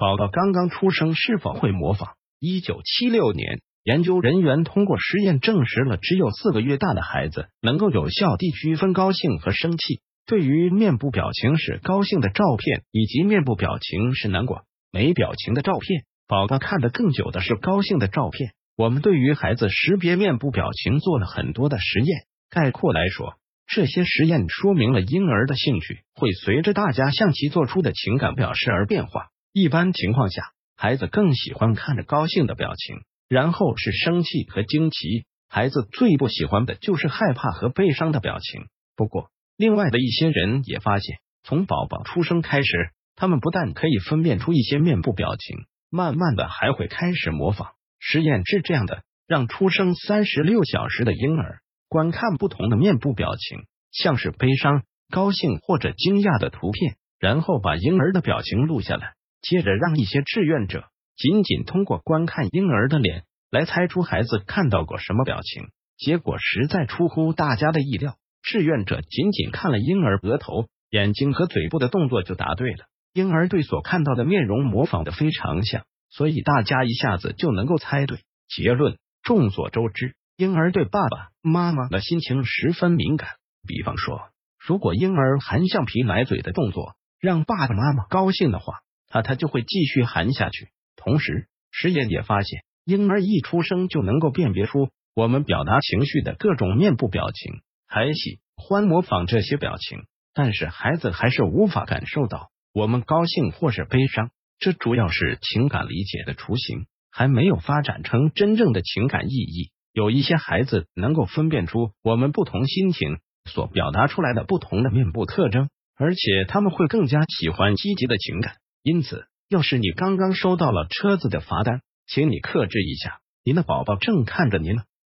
宝宝刚刚出生是否会模仿？一九七六年，研究人员通过实验证实了，只有四个月大的孩子能够有效地区分高兴和生气。对于面部表情是高兴的照片，以及面部表情是难过没表情的照片，宝宝看的更久的是高兴的照片。我们对于孩子识别面部表情做了很多的实验。概括来说，这些实验说明了婴儿的兴趣会随着大家向其做出的情感表示而变化。一般情况下，孩子更喜欢看着高兴的表情，然后是生气和惊奇。孩子最不喜欢的就是害怕和悲伤的表情。不过，另外的一些人也发现，从宝宝出生开始，他们不但可以分辨出一些面部表情，慢慢的还会开始模仿。实验是这样的：让出生三十六小时的婴儿观看不同的面部表情，像是悲伤、高兴或者惊讶的图片，然后把婴儿的表情录下来。接着让一些志愿者仅仅通过观看婴儿的脸来猜出孩子看到过什么表情。结果实在出乎大家的意料，志愿者仅仅看了婴儿额头、眼睛和嘴部的动作就答对了。婴儿对所看到的面容模仿的非常像。所以大家一下子就能够猜对结论。众所周知，婴儿对爸爸妈妈的心情十分敏感。比方说，如果婴儿含橡皮奶嘴的动作让爸爸妈妈高兴的话，他他就会继续含下去。同时，实验也发现，婴儿一出生就能够辨别出我们表达情绪的各种面部表情，还喜欢模仿这些表情。但是，孩子还是无法感受到我们高兴或是悲伤。这主要是情感理解的雏形还没有发展成真正的情感意义。有一些孩子能够分辨出我们不同心情所表达出来的不同的面部特征，而且他们会更加喜欢积极的情感。因此，要是你刚刚收到了车子的罚单，请你克制一下，您的宝宝正看着您呢。